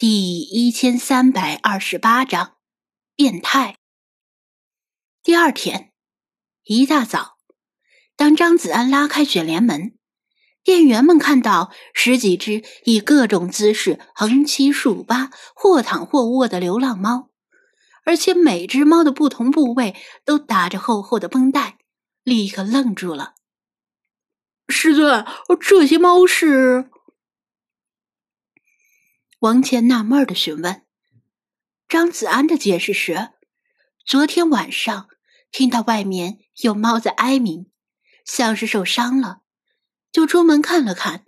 第一千三百二十八章，变态。第二天一大早，当张子安拉开卷帘门，店员们看到十几只以各种姿势横七竖八、或躺或卧的流浪猫，而且每只猫的不同部位都打着厚厚的绷带，立刻愣住了。师尊，这些猫是？王倩纳闷的询问。张子安的解释是：昨天晚上听到外面有猫在哀鸣，像是受伤了，就出门看了看，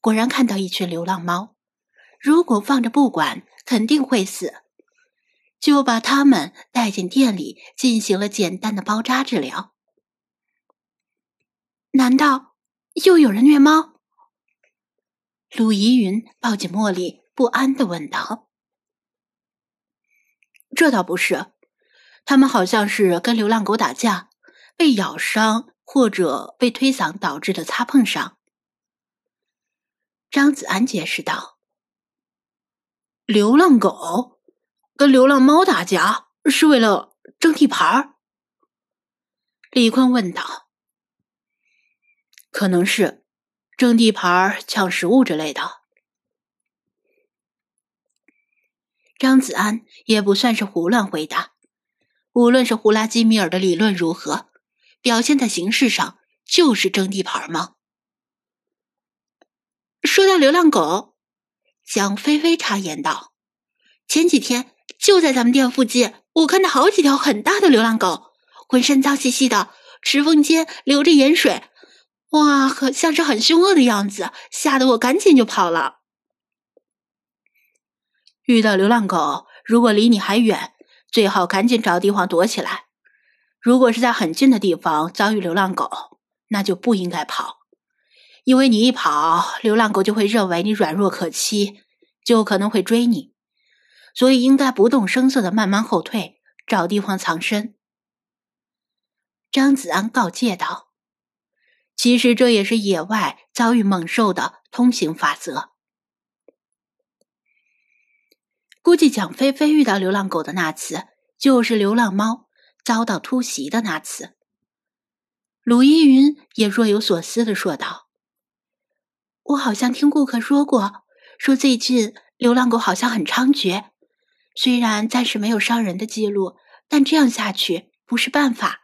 果然看到一群流浪猫。如果放着不管，肯定会死，就把它们带进店里进行了简单的包扎治疗。难道？又有人虐猫？陆怡云抱紧茉莉，不安的问道：“这倒不是，他们好像是跟流浪狗打架，被咬伤或者被推搡导致的擦碰伤。”张子安解释道：“流浪狗跟流浪猫打架是为了争地盘？”李坤问道。可能是争地盘、抢食物之类的。张子安也不算是胡乱回答。无论是胡拉基米尔的理论如何，表现在形式上就是争地盘吗？说到流浪狗，蒋菲菲插言道：“前几天就在咱们店附近，我看到好几条很大的流浪狗，浑身脏兮兮的，齿缝间流着盐水。”哇，很像是很凶恶的样子，吓得我赶紧就跑了。遇到流浪狗，如果离你还远，最好赶紧找地方躲起来；如果是在很近的地方遭遇流浪狗，那就不应该跑，因为你一跑，流浪狗就会认为你软弱可欺，就可能会追你，所以应该不动声色的慢慢后退，找地方藏身。张子安告诫道。其实这也是野外遭遇猛兽的通行法则。估计蒋菲菲遇到流浪狗的那次，就是流浪猫遭到突袭的那次。鲁依云也若有所思的说道：“我好像听顾客说过，说最近流浪狗好像很猖獗，虽然暂时没有伤人的记录，但这样下去不是办法。”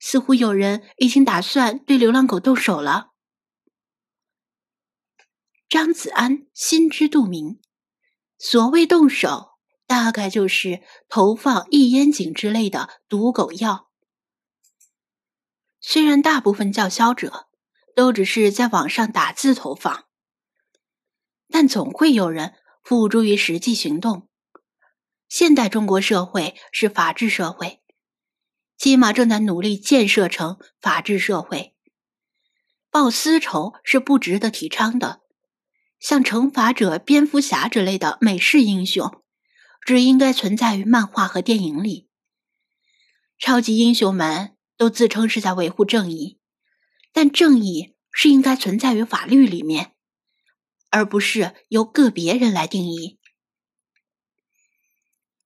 似乎有人已经打算对流浪狗动手了。张子安心知肚明，所谓动手，大概就是投放异烟井之类的毒狗药。虽然大部分叫嚣者都只是在网上打字投放，但总会有人付诸于实际行动。现代中国社会是法治社会。起码正在努力建设成法治社会。报私仇是不值得提倡的，像惩罚者、蝙蝠侠之类的美式英雄，只应该存在于漫画和电影里。超级英雄们都自称是在维护正义，但正义是应该存在于法律里面，而不是由个别人来定义。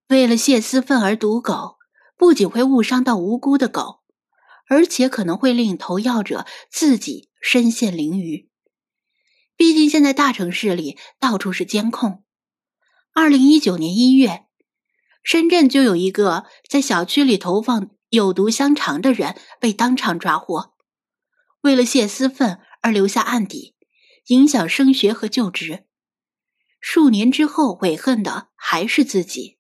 为了泄私愤而毒狗。不仅会误伤到无辜的狗，而且可能会令投药者自己身陷囹圄。毕竟现在大城市里到处是监控。二零一九年一月，深圳就有一个在小区里投放有毒香肠的人被当场抓获。为了泄私愤而留下案底，影响升学和就职，数年之后悔恨的还是自己。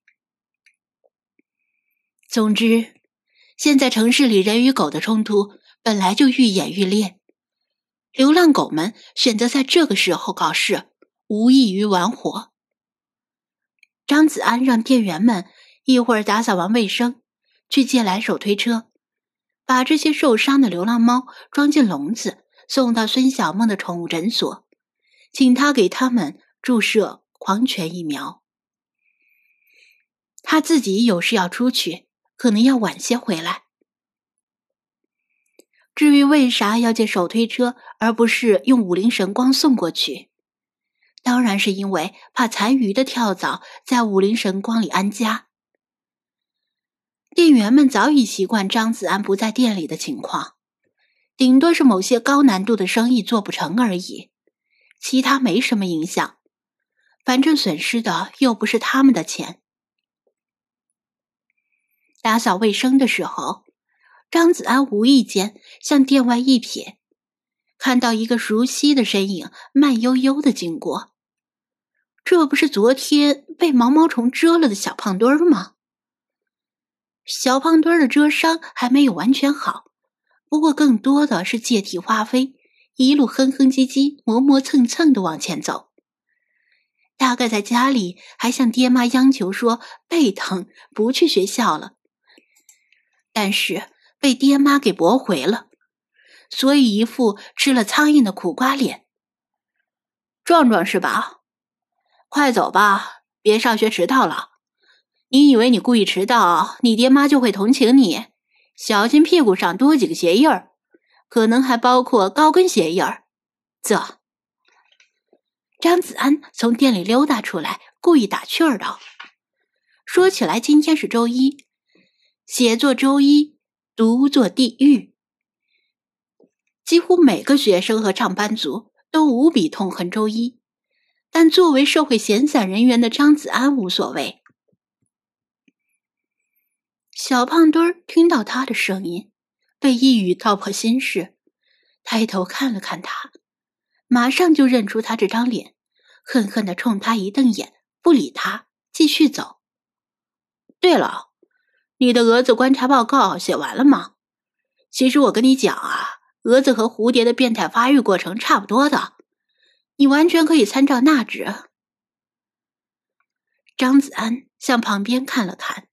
总之，现在城市里人与狗的冲突本来就愈演愈烈，流浪狗们选择在这个时候搞事，无异于玩火。张子安让店员们一会儿打扫完卫生，去借来手推车，把这些受伤的流浪猫装进笼子，送到孙小梦的宠物诊所，请他给他们注射狂犬疫苗。他自己有事要出去。可能要晚些回来。至于为啥要借手推车而不是用五菱神光送过去，当然是因为怕残余的跳蚤在武林神光里安家。店员们早已习惯张子安不在店里的情况，顶多是某些高难度的生意做不成而已，其他没什么影响。反正损失的又不是他们的钱。打扫卫生的时候，张子安无意间向店外一瞥，看到一个熟悉的身影慢悠悠的经过。这不是昨天被毛毛虫蛰了的小胖墩儿吗？小胖墩儿的蛰伤还没有完全好，不过更多的是借题发挥，一路哼哼唧唧、磨磨蹭蹭的往前走。大概在家里还向爹妈央求说背疼，不去学校了，但是被爹妈给驳回了，所以一副吃了苍蝇的苦瓜脸。壮壮是吧？快走吧，别上学迟到了。你以为你故意迟到，你爹妈就会同情你？小心屁股上多几个鞋印儿，可能还包括高跟鞋印儿。走。张子安从店里溜达出来，故意打趣儿道：“说起来，今天是周一，写作周一，独坐地狱。几乎每个学生和上班族都无比痛恨周一。”但作为社会闲散人员的张子安无所谓。小胖墩儿听到他的声音，被一语道破心事，抬头看了看他，马上就认出他这张脸，恨恨的冲他一瞪眼，不理他，继续走。对了，你的蛾子观察报告写完了吗？其实我跟你讲啊，蛾子和蝴蝶的变态发育过程差不多的。你完全可以参照那只。张子安向旁边看了看，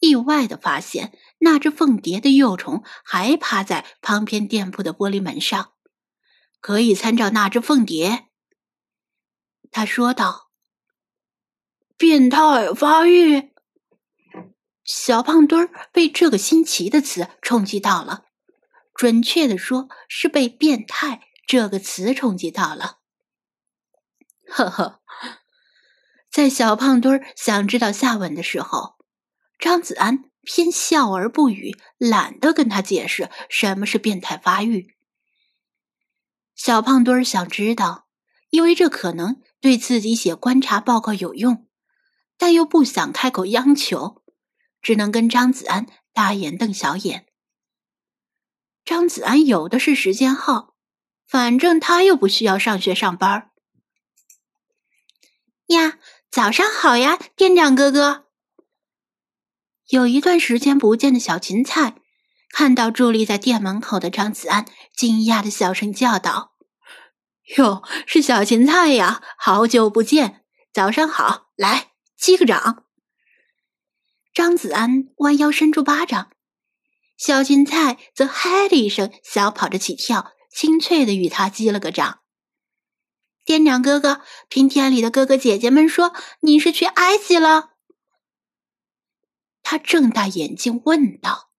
意外的发现那只凤蝶的幼虫还趴在旁边店铺的玻璃门上，可以参照那只凤蝶。他说道：“变态发育。”小胖墩儿被这个新奇的词冲击到了，准确的说是被“变态”这个词冲击到了。呵呵，在小胖墩儿想知道下文的时候，张子安偏笑而不语，懒得跟他解释什么是变态发育。小胖墩儿想知道，因为这可能对自己写观察报告有用，但又不想开口央求，只能跟张子安大眼瞪小眼。张子安有的是时间耗，反正他又不需要上学上班。呀，早上好呀，店长哥哥。有一段时间不见的小芹菜，看到伫立在店门口的张子安，惊讶的小声叫道：“哟，是小芹菜呀，好久不见，早上好，来击个掌。”张子安弯腰伸出巴掌，小芹菜则嗨的一声，小跑着起跳，清脆的与他击了个掌。店长哥哥，听店里的哥哥姐姐们说你是去埃及了。他睁大眼睛问道：“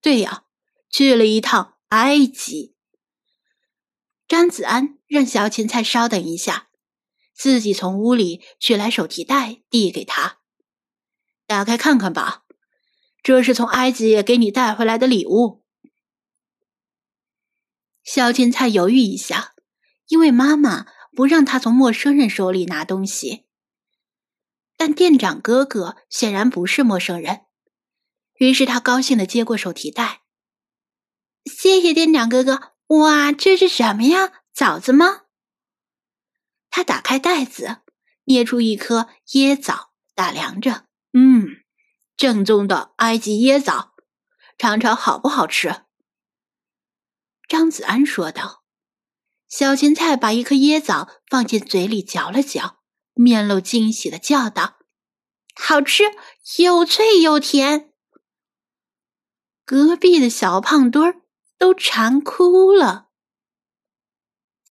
对呀，去了一趟埃及。”张子安让小芹菜稍等一下，自己从屋里取来手提袋递给他：“打开看看吧，这是从埃及给你带回来的礼物。”小芹菜犹豫一下。因为妈妈不让他从陌生人手里拿东西，但店长哥哥显然不是陌生人，于是他高兴的接过手提袋。谢谢店长哥哥！哇，这是什么呀？枣子吗？他打开袋子，捏出一颗椰枣，打量着。嗯，正宗的埃及椰枣，尝尝好不好吃？张子安说道。小芹菜把一颗椰枣放进嘴里嚼了嚼，面露惊喜的叫道：“好吃，又脆又甜。”隔壁的小胖墩儿都馋哭了。